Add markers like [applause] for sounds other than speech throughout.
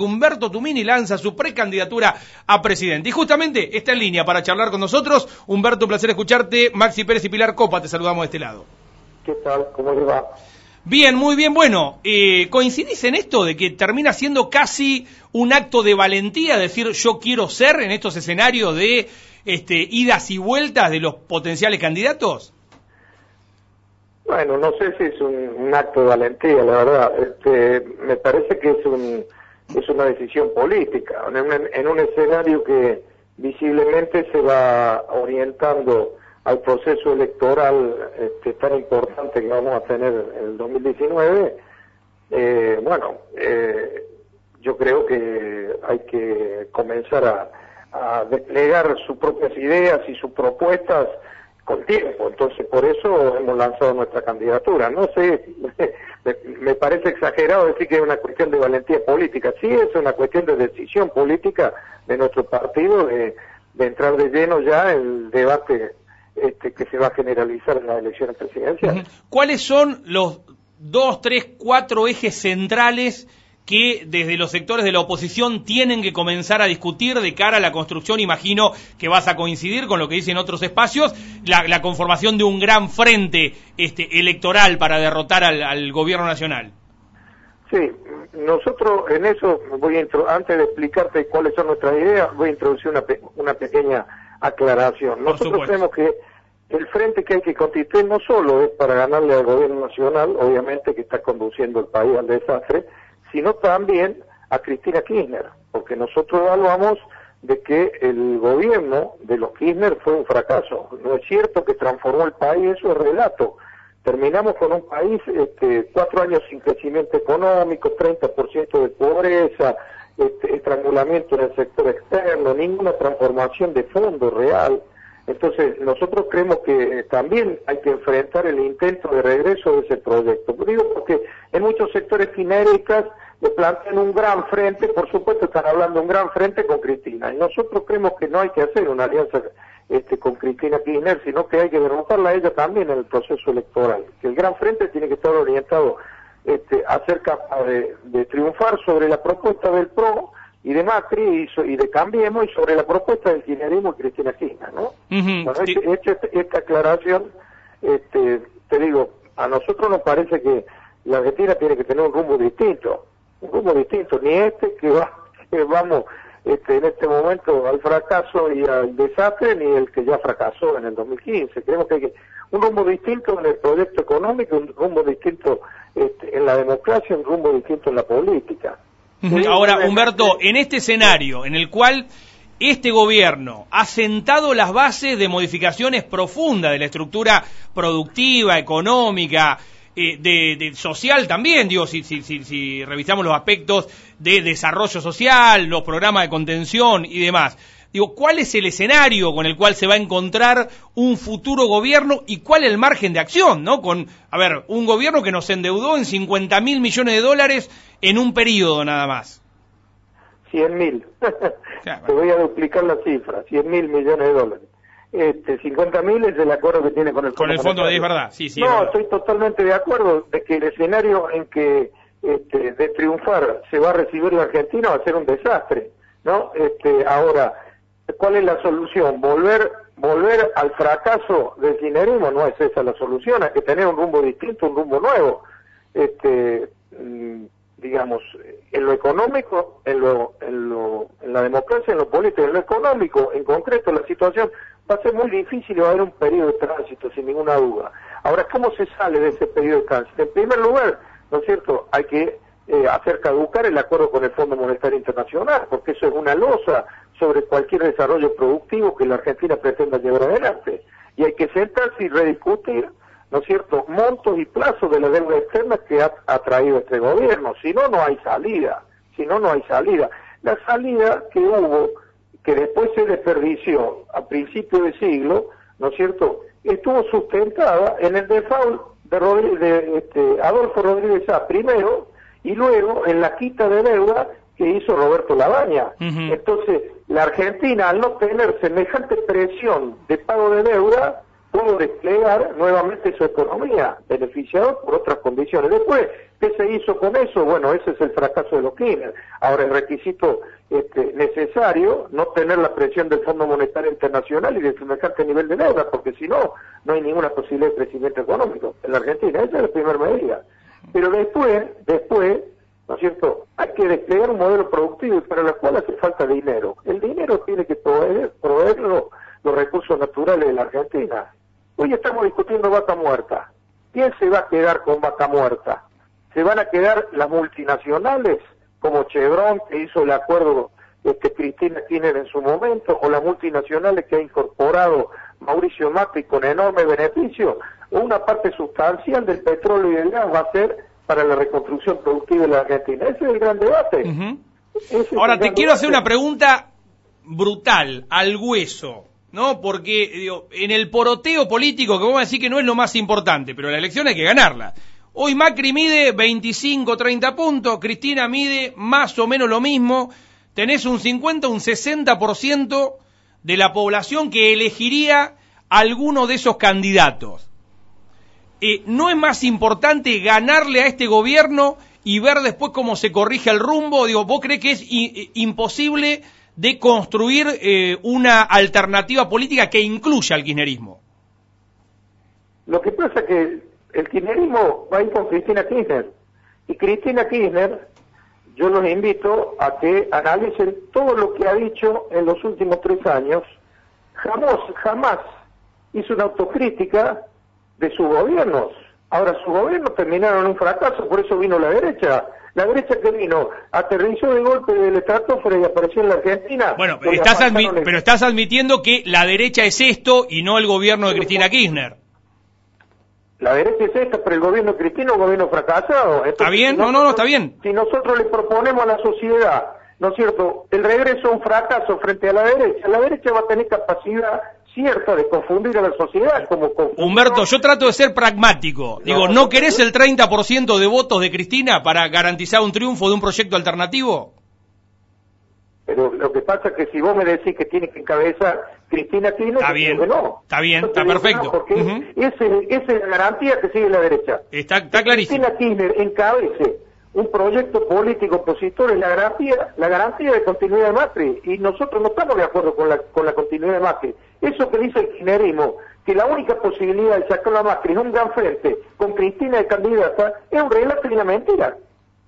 Humberto Tumini lanza su precandidatura a presidente. Y justamente está en línea para charlar con nosotros. Humberto, un placer escucharte. Maxi Pérez y Pilar Copa, te saludamos de este lado. ¿Qué tal? ¿Cómo le va? Bien, muy bien. Bueno, eh, ¿coincidís en esto de que termina siendo casi un acto de valentía decir yo quiero ser en estos escenarios de este, idas y vueltas de los potenciales candidatos? Bueno, no sé si es un, acto de valentía, la verdad. Este, me parece que es un es una decisión política, en un, escenario que visiblemente se va orientando al proceso electoral este, tan importante que vamos a tener en el 2019, eh, bueno, eh, yo creo que hay que comenzar a, a desplegar sus propias ideas y sus propuestas con tiempo. Entonces, por eso hemos lanzado nuestra candidatura. No sé, me, parece exagerado decir que es una cuestión de valentía política. Sí, es una cuestión de decisión política de nuestro partido de, entrar de lleno ya en el debate este, que se va a generalizar en las elecciones presidenciales. ¿Cuáles son los dos, tres, cuatro ejes centrales que desde los sectores de la oposición tienen que comenzar a discutir de cara a la construcción, imagino que vas a coincidir con lo que dicen otros espacios, la, conformación de un gran frente este, electoral para derrotar al, gobierno nacional. Sí, nosotros en eso, voy a antes de explicarte cuáles son nuestras ideas, voy a introducir una, una pequeña aclaración. Nosotros creemos que el frente que hay que constituir no solo es para ganarle al gobierno nacional, obviamente que está conduciendo el país al desastre, sino también a Cristina Kirchner, porque nosotros evaluamos de que el gobierno de los Kirchner fue un fracaso. No es cierto que transformó el país, eso es relato. Terminamos con un país este, cuatro años sin crecimiento económico, 30% de pobreza, este, estrangulamiento en el sector externo, ninguna transformación de fondo real. Entonces, nosotros creemos que también hay que enfrentar el intento de regreso de ese proyecto. Digo porque en muchos sectores finéricas le plantean un gran frente, por supuesto están hablando de un gran frente con Cristina, y nosotros creemos que no hay que hacer una alianza este, con Cristina Kirchner, sino que hay que derrotarla a ella también en el proceso electoral. Que el gran frente tiene que estar orientado este, a ser capaz de triunfar sobre la propuesta del PRO, y de Macri y, de Cambiemos y sobre la propuesta del kirchnerismo y Cristina Kirchner, ¿no? esta aclaración, este, te digo, a nosotros nos parece que la Argentina tiene que tener un rumbo distinto, un rumbo distinto, ni este que, va, [laughs] que vamos este, en este momento al fracaso y al desastre, ni el que ya fracasó en el 2015. Creemos que hay un rumbo distinto en el proyecto económico, un rumbo distinto este, en la democracia, un rumbo distinto en la política. Ahora, Humberto, en este escenario en el cual este gobierno ha sentado las bases de modificaciones profundas de la estructura productiva, económica, eh, de, social también, digo, si, si, si, si revisamos los aspectos de desarrollo social, los programas de contención y demás. Digo, ¿cuál es el escenario con el cual se va a encontrar un futuro gobierno y cuál es el margen de acción, ¿no? Con, a ver, un gobierno que nos endeudó en 50 mil millones de dólares en un periodo nada más. 100 mil. [laughs] Te voy a duplicar la cifra, 100 mil millones de dólares. Este, 50 mil es el acuerdo que tiene con el Fondo Con el Fondo, es verdad, sí, sí. No, estoy totalmente de acuerdo de que el escenario en que este, de triunfar se va a recibir la Argentina va a ser un desastre, ¿no? Este, ahora, ¿Cuál es la solución? Volver volver al fracaso del kirchnerismo no es esa la solución, hay que tener un rumbo distinto, un rumbo nuevo. Este, mm, digamos, en lo económico, en, lo, en, lo, en la democracia, en lo político, en lo económico, en concreto, la situación va a ser muy difícil y va a haber un periodo de tránsito, sin ninguna duda. Ahora, ¿cómo se sale de ese periodo de tránsito? En primer lugar, ¿no es cierto?, hay que eh, hacer caducar el acuerdo con el Fondo Monetario Internacional, porque eso es una losa sobre cualquier desarrollo productivo que la Argentina pretenda llevar adelante. Y hay que sentarse y rediscutir, ¿no es cierto?, montos y plazos de la deuda externa que ha, traído este gobierno. Si no, no hay salida. Si no, no hay salida. La salida que hubo, que después se desperdició a principios de siglo, ¿no es cierto?, estuvo sustentada en el default de, de este, Adolfo Rodríguez A primero y luego en la quita de deuda que hizo Roberto Labaña. Entonces, la Argentina, al no tener semejante presión de pago de deuda, pudo desplegar nuevamente su economía, beneficiado por otras condiciones. Después, ¿qué se hizo con eso? Bueno, ese es el fracaso de los Kirchner. Ahora, el requisito este, necesario, no tener la presión del Fondo Monetario Internacional y de semejante nivel de deuda, porque si no, no hay ninguna posibilidad de crecimiento económico en la Argentina. Esa es la primera medida. Pero después, después, ¿no es cierto? Hay que desplegar un modelo productivo para lo cual hace falta dinero. El dinero tiene que proveer, proveerlo los recursos naturales de la Argentina. Hoy estamos discutiendo vaca muerta. ¿Quién se va a quedar con vaca muerta? ¿Se van a quedar las multinacionales como Chevron que hizo el acuerdo este, Cristina Kirchner en su momento o las multinacionales que ha incorporado Mauricio Macri con enorme beneficio? Una parte sustancial del petróleo y del gas va a ser para la reconstrucción productiva de la Argentina. Ese es el gran debate. Ahora te quiero hacer una pregunta brutal, al hueso, ¿no? Porque digo, en el poroteo político, que vamos a decir que no es lo más importante, pero la elección hay que ganarla. Hoy Macri mide 25, 30 puntos, Cristina mide más o menos lo mismo, tenés un 50, un 60% de la población que elegiría alguno de esos candidatos. Eh, ¿no es más importante ganarle a este gobierno y ver después cómo se corrige el rumbo? Digo, ¿vos crees que es imposible de construir eh, una alternativa política que incluya al kirchnerismo? Lo que pasa es que el kirchnerismo va a ir con Cristina Kirchner. Y Cristina Kirchner, yo los invito a que analicen todo lo que ha dicho en los últimos tres años. Jamás, jamás hizo una autocrítica de sus gobiernos. Ahora, sus gobiernos terminaron en un fracaso, por eso vino la derecha. La derecha que vino, aterrizó de golpe del estratosfera y apareció en la Argentina. Bueno, estás pero estás admitiendo que la derecha es esto y no el gobierno de Cristina Kirchner. La derecha es esta, pero el gobierno de Cristina es un gobierno fracasado. ¿Está bien? no, no, no, está bien. Si nosotros le proponemos a la sociedad, ¿no es cierto?, el regreso a un fracaso frente a la derecha, la derecha va a tener capacidad cierta de confundir a la sociedad como Humberto, yo trato de ser pragmático. Digo, ¿no querés el 30% de votos de Cristina para garantizar un triunfo de un proyecto alternativo? Pero lo que pasa es que si vos me decís que tiene que encabezar Cristina Kirchner, está bien, no. Está bien, está perfecto. porque esa es la garantía que sigue la derecha. Está, está clarísimo. Cristina Kirchner encabece un proyecto político opositor es la garantía, la garantía de continuidad de Macri. Y nosotros no estamos de acuerdo con la, con la continuidad de Macri. Eso que dice el kirchnerismo, que la única posibilidad de sacarlo a Macri es un gran frente con Cristina de candidata, es un relato y una mentira.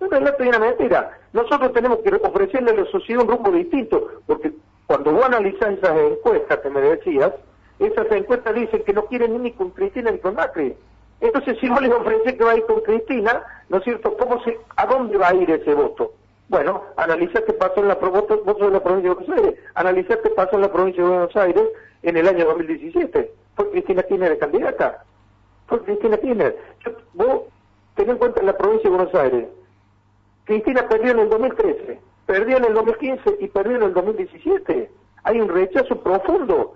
Un relato y una mentira. Nosotros tenemos que ofrecerle a la sociedad un rumbo distinto, porque cuando vos analizás esas encuestas que me decías, esas encuestas dicen que no quieren ni con Cristina ni con Macri. Entonces, si vos les ofreces que va a ir con Cristina, ¿no es cierto? ¿Cómo se, ¿A dónde va a ir ese voto? Bueno, analizar qué pasó en la, voto, de la provincia de Buenos Aires. Analizar qué pasó en la provincia de Buenos Aires en el año 2017. Fue Cristina Kirchner candidata. Fue Cristina Kirchner. vos tenés en cuenta en la provincia de Buenos Aires. Cristina perdió en el 2013, perdió en el 2015 y perdió en el 2017. Hay un rechazo profundo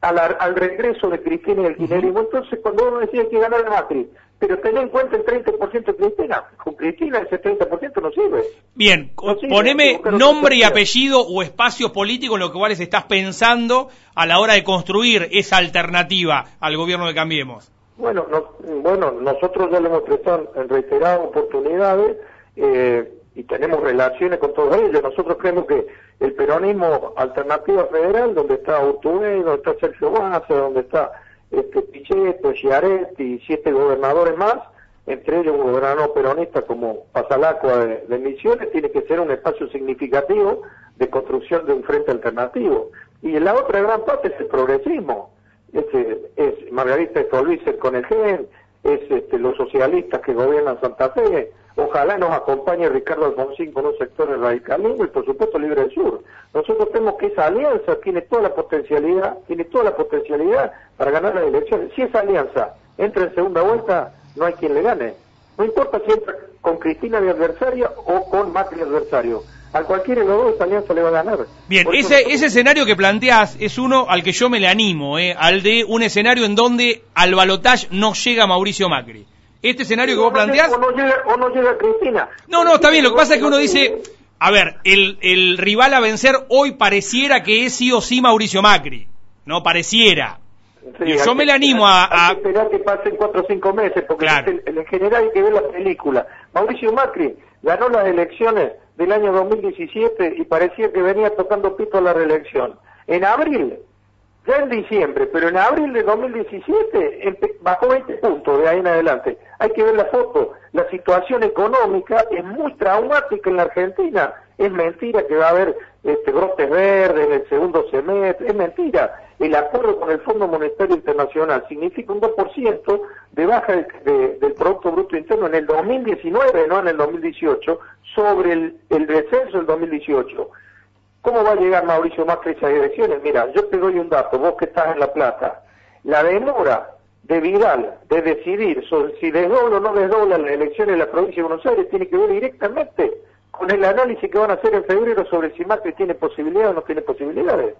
al, regreso de Cristina y el kirchnerismo. Entonces, cuando uno decía que ganar la Macri, pero ten en cuenta el 30% de Cristina, con Cristina ese 30% no sirve. Bien, poneme nombre y apellido o espacios políticos en los cuales estás pensando a la hora de construir esa alternativa al gobierno de Cambiemos. Bueno, bueno nosotros ya lo hemos prestado en reiteradas oportunidades. Eh, y tenemos relaciones con todos ellos. Nosotros creemos que el peronismo alternativa federal, donde está Urtubey, donde está Sergio Massa, donde está este Pichetto, Chiaretti y siete gobernadores más, entre ellos un gobernador peronista como Pasalacua de, Misiones, tiene que ser un espacio significativo de construcción de un frente alternativo. Y la otra gran parte es el progresismo. Es, es Margarita Stolbizer con el GEN, es este, los socialistas que gobiernan Santa Fe, Ojalá nos acompañe Ricardo Alfonsín con un sector del radicalismo y por supuesto Libre del Sur. Nosotros tenemos que esa alianza tiene toda la potencialidad, tiene toda la potencialidad para ganar las elecciones. Si esa alianza entra en segunda vuelta, no hay quien le gane. No importa si entra con Cristina de adversaria o con Macri de adversario. A cualquiera de los dos Alianza le va a ganar. Bien, ese, ese escenario que planteás es uno al que yo me le animo, eh, al de un escenario en donde al balotaje no llega Mauricio Macri. Este escenario que vos planteás... O no, llega, o no llega Cristina. No, no, está bien, lo que pasa es que uno dice... A ver, el, el rival a vencer hoy pareciera que es sí o sí Mauricio Macri. No, pareciera. yo me le animo a, a... esperar que pasen cuatro o cinco meses, porque en general hay que ver la película. Mauricio Macri ganó las elecciones del año 2017 y parecía que venía tocando pito a la reelección. En abril, ya en diciembre, pero en abril de 2017 bajó 20 puntos de ahí en adelante. Hay que ver la foto. La situación económica es muy traumática en la Argentina. Es mentira que va a haber este, brotes verdes en el segundo semestre. Es mentira. El acuerdo con el Fondo Monetario Internacional significa un 2% de baja del Producto Bruto Interno en el 2019, no en el 2018, sobre el, el descenso del 2018. ¿Cómo va a llegar Mauricio Macri a esas elecciones? Mira, yo te doy un dato, vos que estás en La Plata. La demora de Vidal de decidir sobre si desdobla o no desdobla las elecciones de la provincia de Buenos Aires tiene que ver directamente con el análisis que van a hacer en febrero sobre si Macri tiene posibilidades o no tiene posibilidades.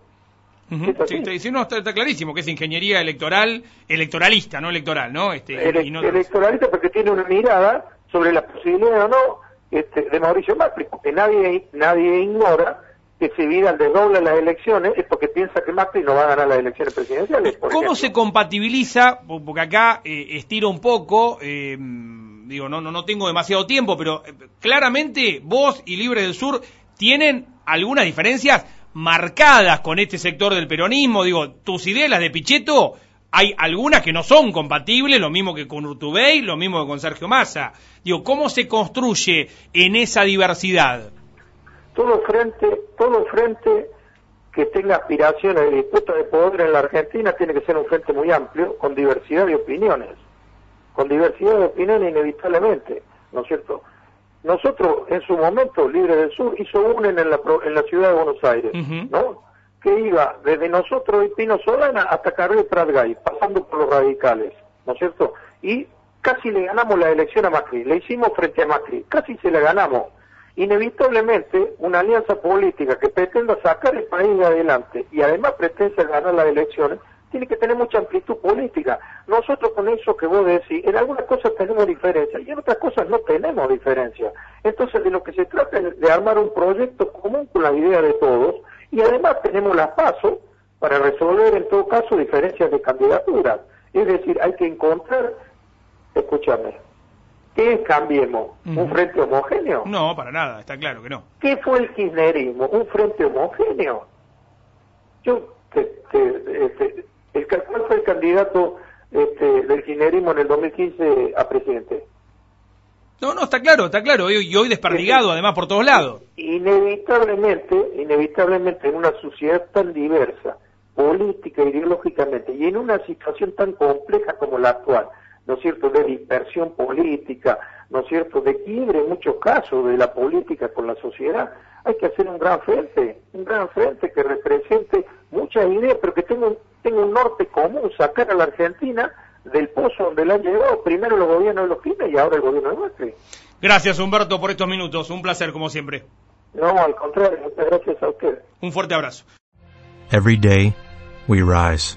sí, no, está, clarísimo que es ingeniería electoral, electoralista, no electoral, ¿no? Este, electoralista porque tiene una mirada sobre las posibilidades o no este, de Mauricio Macri, porque nadie, nadie ignora que si Vidal desdobla las elecciones es porque piensa que Macri no va a ganar las elecciones presidenciales. ¿Cómo se compatibiliza? Porque acá eh, estiro un poco, eh, digo, no, no, no tengo demasiado tiempo, pero eh, claramente vos y Libre del Sur tienen algunas diferencias marcadas con este sector del peronismo. Digo, tus ideas, las de Pichetto, hay algunas que no son compatibles, lo mismo que con Urtubey, lo mismo que con Sergio Massa. Digo, ¿cómo se construye en esa diversidad? Todo frente, todo frente que tenga aspiraciones de disputa de poder en la Argentina tiene que ser un frente muy amplio, con diversidad de opiniones, con diversidad de opiniones inevitablemente, ¿no es cierto? Nosotros, en su momento, Libre del Sur hizo UNEN en la, en la ciudad de Buenos Aires, ¿no? Que iba desde nosotros y Pino Solana hasta Carril Pratgay, pasando por los radicales, ¿no es cierto? Y casi le ganamos la elección a Macri, le hicimos frente a Macri, casi se la ganamos inevitablemente una alianza política que pretenda sacar el país de adelante y además pretende ganar las elecciones, tiene que tener mucha amplitud política. Nosotros con eso que vos decís, en algunas cosas tenemos diferencias y en otras cosas no tenemos diferencias. Entonces de lo que se trata es de armar un proyecto común con la idea de todos y además tenemos las pasos para resolver en todo caso diferencias de candidaturas. Es decir, hay que encontrar, escúchame, ¿Qué es Cambiemos? ¿Un frente homogéneo? No, para nada, está claro que no. ¿Qué fue el kirchnerismo? ¿Un frente homogéneo? Yo, este, ¿cuál fue el candidato este, del kirchnerismo en el 2015 a presidente? No, no, está claro, está claro, y hoy desperdigado además por todos lados. Inevitablemente, inevitablemente en una sociedad tan diversa, política, ideológicamente, y en una situación tan compleja como la actual, ¿no es cierto?, de dispersión política, ¿no es cierto?, de quiebre en muchos casos de la política con la sociedad, hay que hacer un gran frente, un gran frente que represente muchas ideas, pero que tenga un, tenga un norte común, sacar a la Argentina del pozo donde la han llegado primero los gobiernos de los Pines y ahora el gobierno de Macri. Gracias Humberto por estos minutos, un placer como siempre. No, al contrario, muchas gracias a usted. Un fuerte abrazo. Every day we rise,